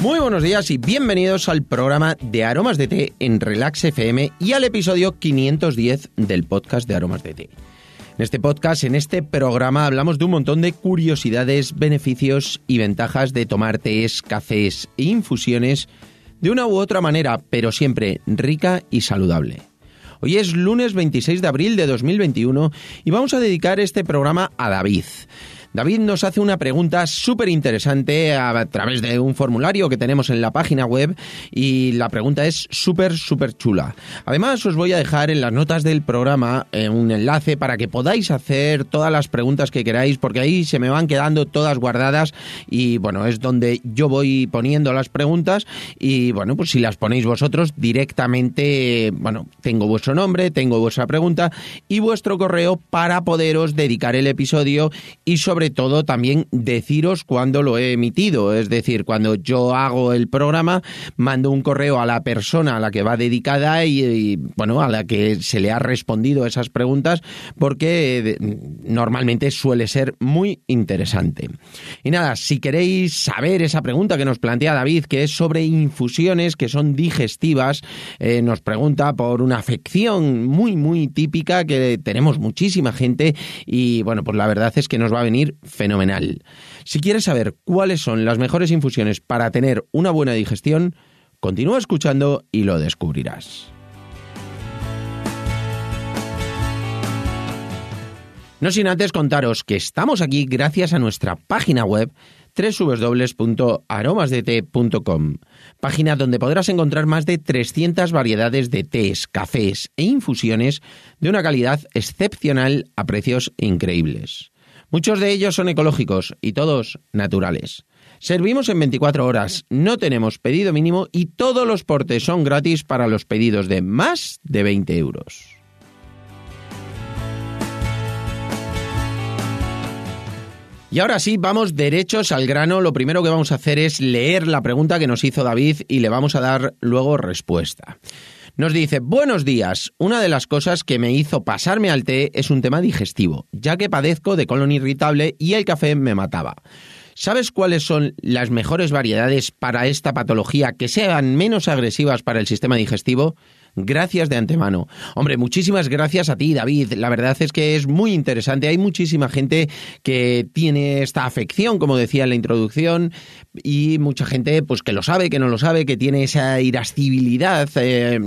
Muy buenos días y bienvenidos al programa de Aromas de Té en Relax FM y al episodio 510 del podcast de Aromas de Té. En este podcast, en este programa, hablamos de un montón de curiosidades, beneficios y ventajas de tomar tés, cafés e infusiones de una u otra manera, pero siempre rica y saludable. Hoy es lunes 26 de abril de 2021 y vamos a dedicar este programa a David. David nos hace una pregunta súper interesante a través de un formulario que tenemos en la página web y la pregunta es súper, súper chula. Además, os voy a dejar en las notas del programa eh, un enlace para que podáis hacer todas las preguntas que queráis porque ahí se me van quedando todas guardadas y bueno, es donde yo voy poniendo las preguntas y bueno, pues si las ponéis vosotros directamente, bueno, tengo vuestro nombre, tengo vuestra pregunta y vuestro correo para poderos dedicar el episodio y sobre sobre todo también deciros cuándo lo he emitido. Es decir, cuando yo hago el programa, mando un correo a la persona a la que va dedicada y, bueno, a la que se le ha respondido esas preguntas, porque eh, normalmente suele ser muy interesante. Y nada, si queréis saber esa pregunta que nos plantea David, que es sobre infusiones que son digestivas, eh, nos pregunta por una afección muy, muy típica que tenemos muchísima gente y bueno, pues la verdad es que nos va a venir fenomenal. Si quieres saber cuáles son las mejores infusiones para tener una buena digestión, continúa escuchando y lo descubrirás. No sin antes contaros que estamos aquí gracias a nuestra página web www.aromasdete.com, página donde podrás encontrar más de 300 variedades de tés, cafés e infusiones de una calidad excepcional a precios increíbles. Muchos de ellos son ecológicos y todos naturales. Servimos en 24 horas, no tenemos pedido mínimo y todos los portes son gratis para los pedidos de más de 20 euros. Y ahora sí, vamos derechos al grano. Lo primero que vamos a hacer es leer la pregunta que nos hizo David y le vamos a dar luego respuesta. Nos dice, buenos días, una de las cosas que me hizo pasarme al té es un tema digestivo, ya que padezco de colon irritable y el café me mataba. ¿Sabes cuáles son las mejores variedades para esta patología que sean menos agresivas para el sistema digestivo? Gracias de antemano. Hombre, muchísimas gracias a ti, David. La verdad es que es muy interesante. Hay muchísima gente que tiene esta afección, como decía en la introducción, y mucha gente pues que lo sabe, que no lo sabe, que tiene esa irascibilidad, eh,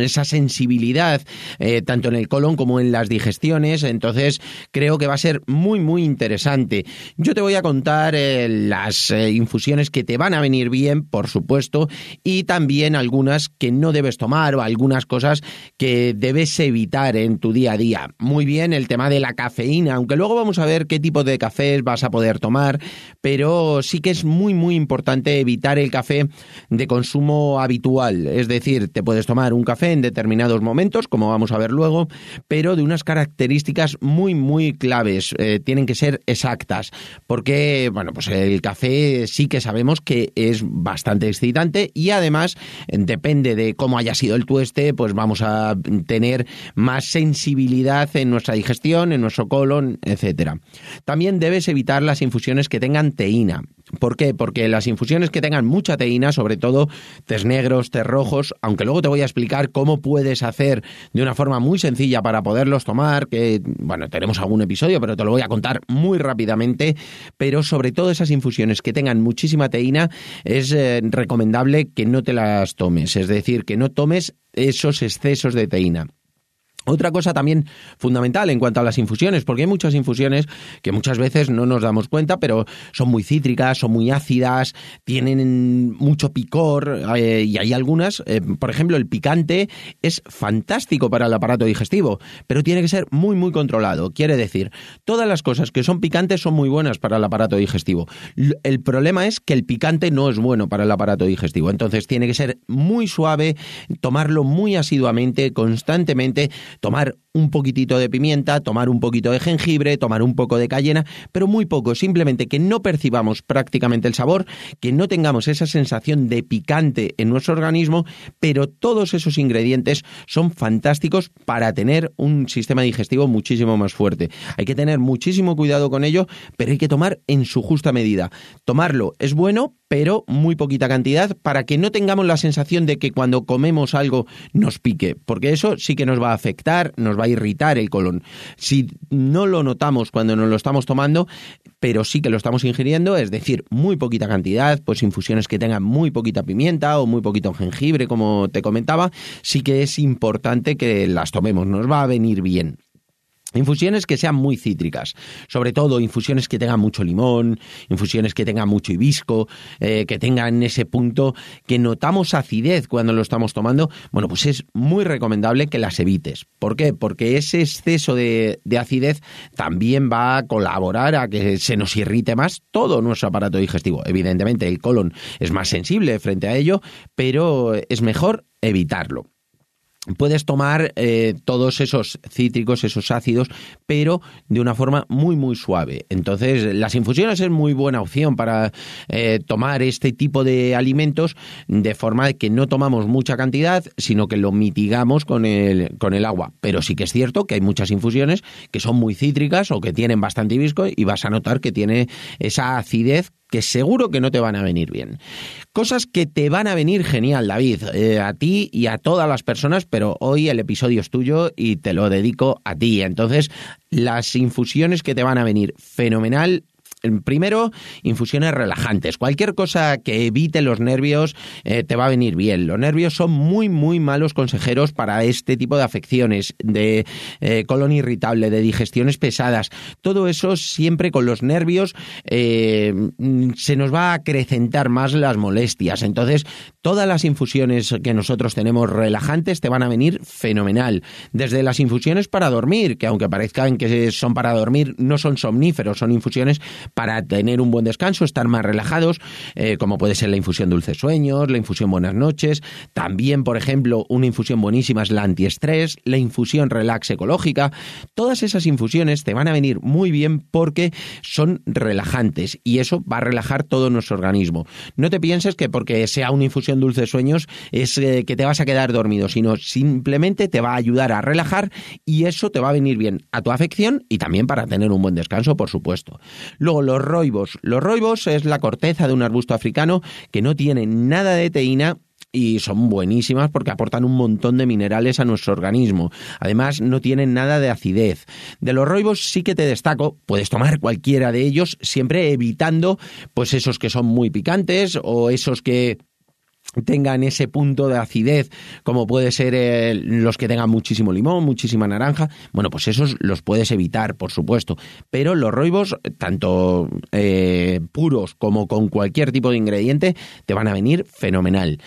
esa sensibilidad, eh, tanto en el colon como en las digestiones. Entonces, creo que va a ser muy, muy interesante. Yo te voy a contar eh, las infusiones que te van a venir bien, por supuesto, y también algunas que no debes tomar o cosas que debes evitar en tu día a día. Muy bien el tema de la cafeína, aunque luego vamos a ver qué tipo de cafés vas a poder tomar, pero sí que es muy muy importante evitar el café de consumo habitual, es decir, te puedes tomar un café en determinados momentos, como vamos a ver luego, pero de unas características muy muy claves, eh, tienen que ser exactas, porque bueno, pues el café sí que sabemos que es bastante excitante y además depende de cómo haya sido el tueste pues vamos a tener más sensibilidad en nuestra digestión, en nuestro colon, etcétera. También debes evitar las infusiones que tengan teína. ¿Por qué? Porque las infusiones que tengan mucha teína, sobre todo tés negros, tés rojos, aunque luego te voy a explicar cómo puedes hacer de una forma muy sencilla para poderlos tomar, que bueno, tenemos algún episodio, pero te lo voy a contar muy rápidamente, pero sobre todo esas infusiones que tengan muchísima teína es eh, recomendable que no te las tomes, es decir, que no tomes esos excesos de teína. Otra cosa también fundamental en cuanto a las infusiones, porque hay muchas infusiones que muchas veces no nos damos cuenta, pero son muy cítricas, son muy ácidas, tienen mucho picor eh, y hay algunas, eh, por ejemplo, el picante es fantástico para el aparato digestivo, pero tiene que ser muy, muy controlado. Quiere decir, todas las cosas que son picantes son muy buenas para el aparato digestivo. El problema es que el picante no es bueno para el aparato digestivo, entonces tiene que ser muy suave, tomarlo muy asiduamente, constantemente tomar un poquitito de pimienta, tomar un poquito de jengibre, tomar un poco de cayena, pero muy poco, simplemente que no percibamos prácticamente el sabor, que no tengamos esa sensación de picante en nuestro organismo, pero todos esos ingredientes son fantásticos para tener un sistema digestivo muchísimo más fuerte. Hay que tener muchísimo cuidado con ello, pero hay que tomar en su justa medida. Tomarlo es bueno, pero muy poquita cantidad para que no tengamos la sensación de que cuando comemos algo nos pique, porque eso sí que nos va a afectar, nos va a irritar el colon. Si no lo notamos cuando nos lo estamos tomando, pero sí que lo estamos ingiriendo, es decir, muy poquita cantidad, pues infusiones que tengan muy poquita pimienta o muy poquito jengibre, como te comentaba, sí que es importante que las tomemos, nos va a venir bien. Infusiones que sean muy cítricas, sobre todo infusiones que tengan mucho limón, infusiones que tengan mucho hibisco, eh, que tengan ese punto que notamos acidez cuando lo estamos tomando, bueno, pues es muy recomendable que las evites. ¿Por qué? Porque ese exceso de, de acidez también va a colaborar a que se nos irrite más todo nuestro aparato digestivo. Evidentemente el colon es más sensible frente a ello, pero es mejor evitarlo puedes tomar eh, todos esos cítricos, esos ácidos, pero de una forma muy, muy suave. Entonces, las infusiones es muy buena opción para eh, tomar este tipo de alimentos de forma que no tomamos mucha cantidad, sino que lo mitigamos con el, con el agua. Pero sí que es cierto que hay muchas infusiones que son muy cítricas o que tienen bastante hibisco y vas a notar que tiene esa acidez que seguro que no te van a venir bien. Cosas que te van a venir genial, David, eh, a ti y a todas las personas, pero hoy el episodio es tuyo y te lo dedico a ti. Entonces, las infusiones que te van a venir fenomenal Primero, infusiones relajantes. Cualquier cosa que evite los nervios eh, te va a venir bien. Los nervios son muy, muy malos consejeros para este tipo de afecciones, de eh, colon irritable, de digestiones pesadas. Todo eso siempre con los nervios eh, se nos va a acrecentar más las molestias. Entonces, todas las infusiones que nosotros tenemos relajantes te van a venir fenomenal. Desde las infusiones para dormir, que aunque parezcan que son para dormir, no son somníferos, son infusiones para tener un buen descanso, estar más relajados, eh, como puede ser la infusión dulces sueños, la infusión buenas noches, también, por ejemplo, una infusión buenísima es la antiestrés, la infusión relax ecológica, todas esas infusiones te van a venir muy bien porque son relajantes y eso va a relajar todo nuestro organismo. No te pienses que porque sea una infusión dulces sueños es eh, que te vas a quedar dormido, sino simplemente te va a ayudar a relajar y eso te va a venir bien a tu afección y también para tener un buen descanso, por supuesto. Luego, los roibos. Los roibos es la corteza de un arbusto africano que no tiene nada de teína y son buenísimas porque aportan un montón de minerales a nuestro organismo. Además, no tienen nada de acidez. De los roibos sí que te destaco, puedes tomar cualquiera de ellos, siempre evitando pues esos que son muy picantes o esos que tengan ese punto de acidez, como puede ser eh, los que tengan muchísimo limón, muchísima naranja, bueno, pues esos los puedes evitar, por supuesto. Pero los roibos, tanto eh, puros como con cualquier tipo de ingrediente, te van a venir fenomenal.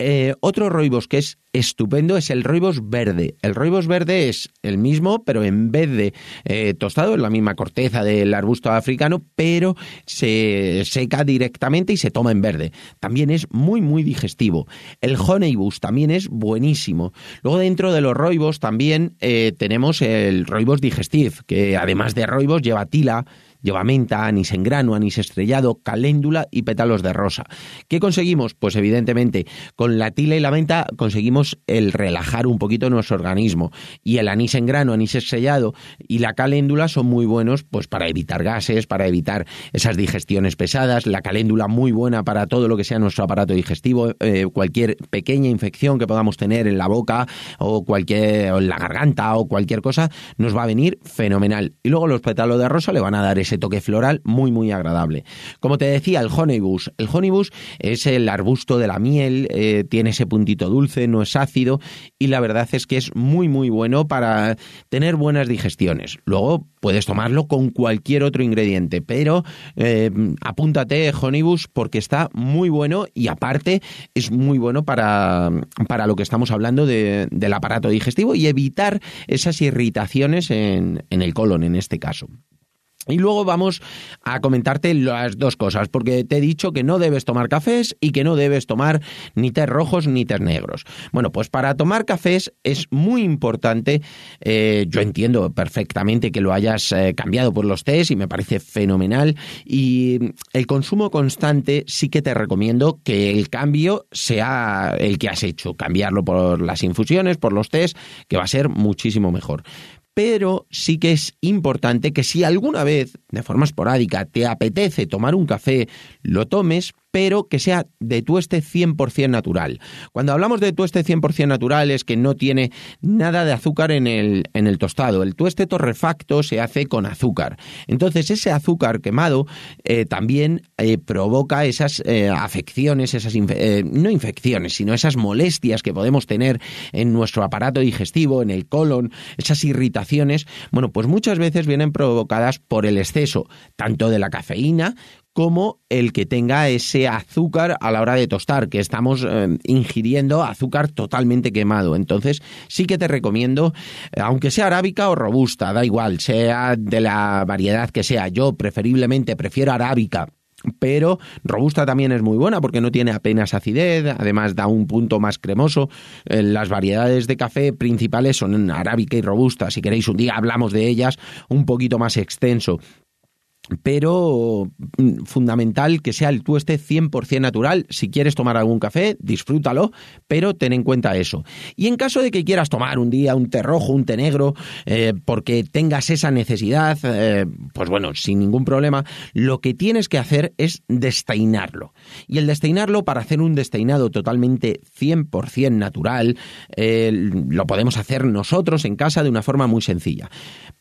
Eh, otro roibos que es estupendo es el roibos verde. El roibos verde es el mismo, pero en vez de eh, tostado, es la misma corteza del arbusto africano, pero se seca directamente y se toma en verde. También es muy, muy digestivo. El honeybus también es buenísimo. Luego dentro de los roibos también eh, tenemos el roibos digestive, que además de roibos lleva tila, Lleva menta, anís en grano, anís estrellado, caléndula y pétalos de rosa. ¿Qué conseguimos? Pues evidentemente con la tila y la menta conseguimos el relajar un poquito nuestro organismo. Y el anís en grano, anís estrellado y la caléndula son muy buenos pues para evitar gases, para evitar esas digestiones pesadas. La caléndula muy buena para todo lo que sea nuestro aparato digestivo, eh, cualquier pequeña infección que podamos tener en la boca o cualquier o en la garganta o cualquier cosa nos va a venir fenomenal. Y luego los pétalos de rosa le van a dar ese toque floral muy, muy agradable. Como te decía, el honeybus. El honeybus es el arbusto de la miel, eh, tiene ese puntito dulce, no es ácido y la verdad es que es muy, muy bueno para tener buenas digestiones. Luego puedes tomarlo con cualquier otro ingrediente, pero eh, apúntate honeybus porque está muy bueno y aparte es muy bueno para, para lo que estamos hablando de, del aparato digestivo y evitar esas irritaciones en, en el colon en este caso. Y luego vamos a comentarte las dos cosas, porque te he dicho que no debes tomar cafés y que no debes tomar ni té rojos ni té negros. Bueno, pues para tomar cafés es muy importante, eh, yo entiendo perfectamente que lo hayas eh, cambiado por los tés y me parece fenomenal, y el consumo constante sí que te recomiendo que el cambio sea el que has hecho, cambiarlo por las infusiones, por los tés, que va a ser muchísimo mejor pero sí que es importante que si alguna vez, de forma esporádica, te apetece tomar un café, lo tomes, pero que sea de tueste 100% natural. Cuando hablamos de tueste 100% natural es que no tiene nada de azúcar en el, en el tostado. El tueste torrefacto se hace con azúcar. Entonces ese azúcar quemado eh, también eh, provoca esas eh, afecciones, esas no infecciones, sino esas molestias que podemos tener en nuestro aparato digestivo, en el colon, esas irritaciones. Bueno, pues muchas veces vienen provocadas por el exceso tanto de la cafeína como el que tenga ese azúcar a la hora de tostar, que estamos eh, ingiriendo azúcar totalmente quemado. Entonces, sí que te recomiendo, eh, aunque sea arábica o robusta, da igual, sea de la variedad que sea. Yo preferiblemente prefiero arábica pero robusta también es muy buena porque no tiene apenas acidez, además da un punto más cremoso. Eh, las variedades de café principales son arábica y robusta, si queréis un día hablamos de ellas un poquito más extenso pero mm, fundamental que sea el tueste 100% natural. Si quieres tomar algún café, disfrútalo, pero ten en cuenta eso. Y en caso de que quieras tomar un día un té rojo, un té negro, eh, porque tengas esa necesidad, eh, pues bueno, sin ningún problema, lo que tienes que hacer es desteinarlo. Y el desteinarlo, para hacer un desteinado totalmente 100% natural, eh, lo podemos hacer nosotros en casa de una forma muy sencilla.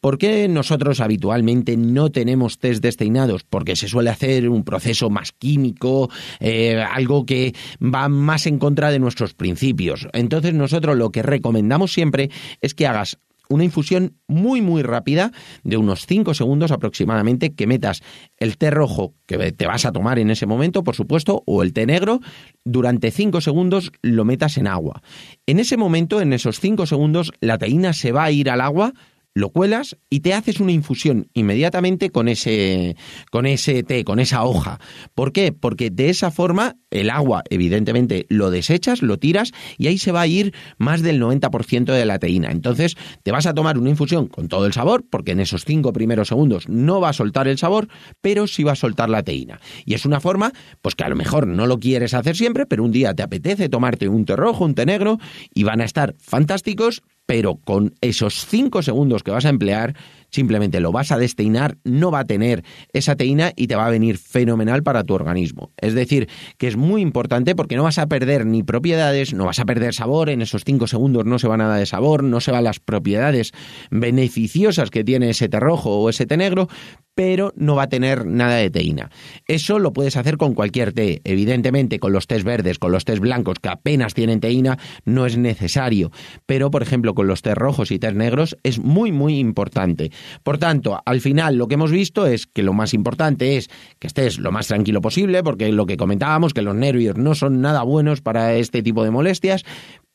¿Por qué nosotros habitualmente no tenemos desteinados? Porque se suele hacer un proceso más químico, eh, algo que va más en contra de nuestros principios. Entonces nosotros lo que recomendamos siempre es que hagas una infusión muy muy rápida de unos 5 segundos aproximadamente que metas el té rojo que te vas a tomar en ese momento, por supuesto, o el té negro, durante 5 segundos lo metas en agua. En ese momento, en esos 5 segundos, la teína se va a ir al agua lo cuelas y te haces una infusión inmediatamente con ese, con ese té, con esa hoja. ¿Por qué? Porque de esa forma el agua, evidentemente, lo desechas, lo tiras y ahí se va a ir más del 90% de la teína. Entonces, te vas a tomar una infusión con todo el sabor, porque en esos cinco primeros segundos no va a soltar el sabor, pero sí va a soltar la teína. Y es una forma, pues que a lo mejor no lo quieres hacer siempre, pero un día te apetece tomarte un té rojo, un té negro, y van a estar fantásticos pero con esos 5 segundos que vas a emplear, simplemente lo vas a destinar, no va a tener esa teína y te va a venir fenomenal para tu organismo. Es decir, que es muy importante porque no vas a perder ni propiedades, no vas a perder sabor, en esos 5 segundos no se va nada de sabor, no se van las propiedades beneficiosas que tiene ese té rojo o ese té negro, pero no va a tener nada de teína. Eso lo puedes hacer con cualquier té. Evidentemente, con los tés verdes, con los tés blancos que apenas tienen teína, no es necesario. Pero, por ejemplo, con los tés rojos y tés negros es muy, muy importante. Por tanto, al final lo que hemos visto es que lo más importante es que estés lo más tranquilo posible, porque lo que comentábamos, que los nervios no son nada buenos para este tipo de molestias,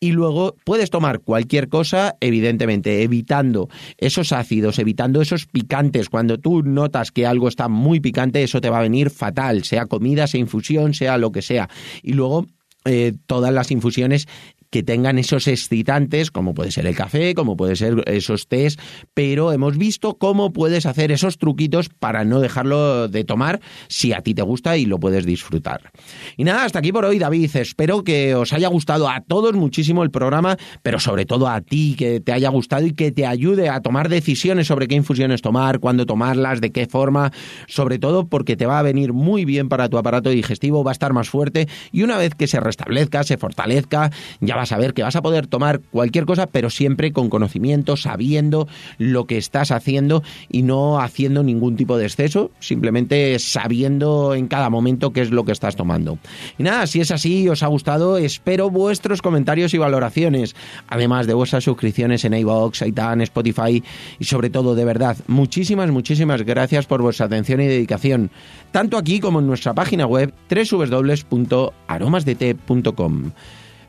y luego puedes tomar cualquier cosa, evidentemente, evitando esos ácidos, evitando esos picantes. Cuando tú notas que algo está muy picante, eso te va a venir fatal, sea comida, sea infusión, sea lo que sea. Y luego eh, todas las infusiones que tengan esos excitantes, como puede ser el café, como puede ser esos tés, pero hemos visto cómo puedes hacer esos truquitos para no dejarlo de tomar si a ti te gusta y lo puedes disfrutar. Y nada, hasta aquí por hoy, David. Espero que os haya gustado a todos muchísimo el programa, pero sobre todo a ti, que te haya gustado y que te ayude a tomar decisiones sobre qué infusiones tomar, cuándo tomarlas, de qué forma, sobre todo porque te va a venir muy bien para tu aparato digestivo, va a estar más fuerte y una vez que se restablezca, se fortalezca, ya vas a ver que vas a poder tomar cualquier cosa, pero siempre con conocimiento, sabiendo lo que estás haciendo y no haciendo ningún tipo de exceso, simplemente sabiendo en cada momento qué es lo que estás tomando. Y nada, si es así, os ha gustado, espero vuestros comentarios y valoraciones, además de vuestras suscripciones en iVoox, Aitan, Spotify y sobre todo, de verdad, muchísimas, muchísimas gracias por vuestra atención y dedicación, tanto aquí como en nuestra página web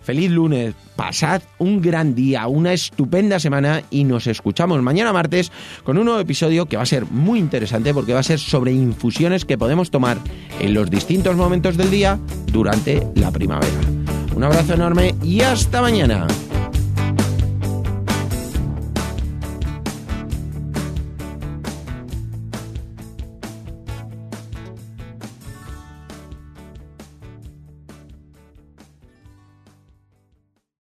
feliz lunes, pasad un gran día, una estupenda semana y nos escuchamos mañana martes con un nuevo episodio que va a ser muy interesante porque va a ser sobre infusiones que podemos tomar en los distintos momentos del día durante la primavera. Un abrazo enorme y hasta mañana.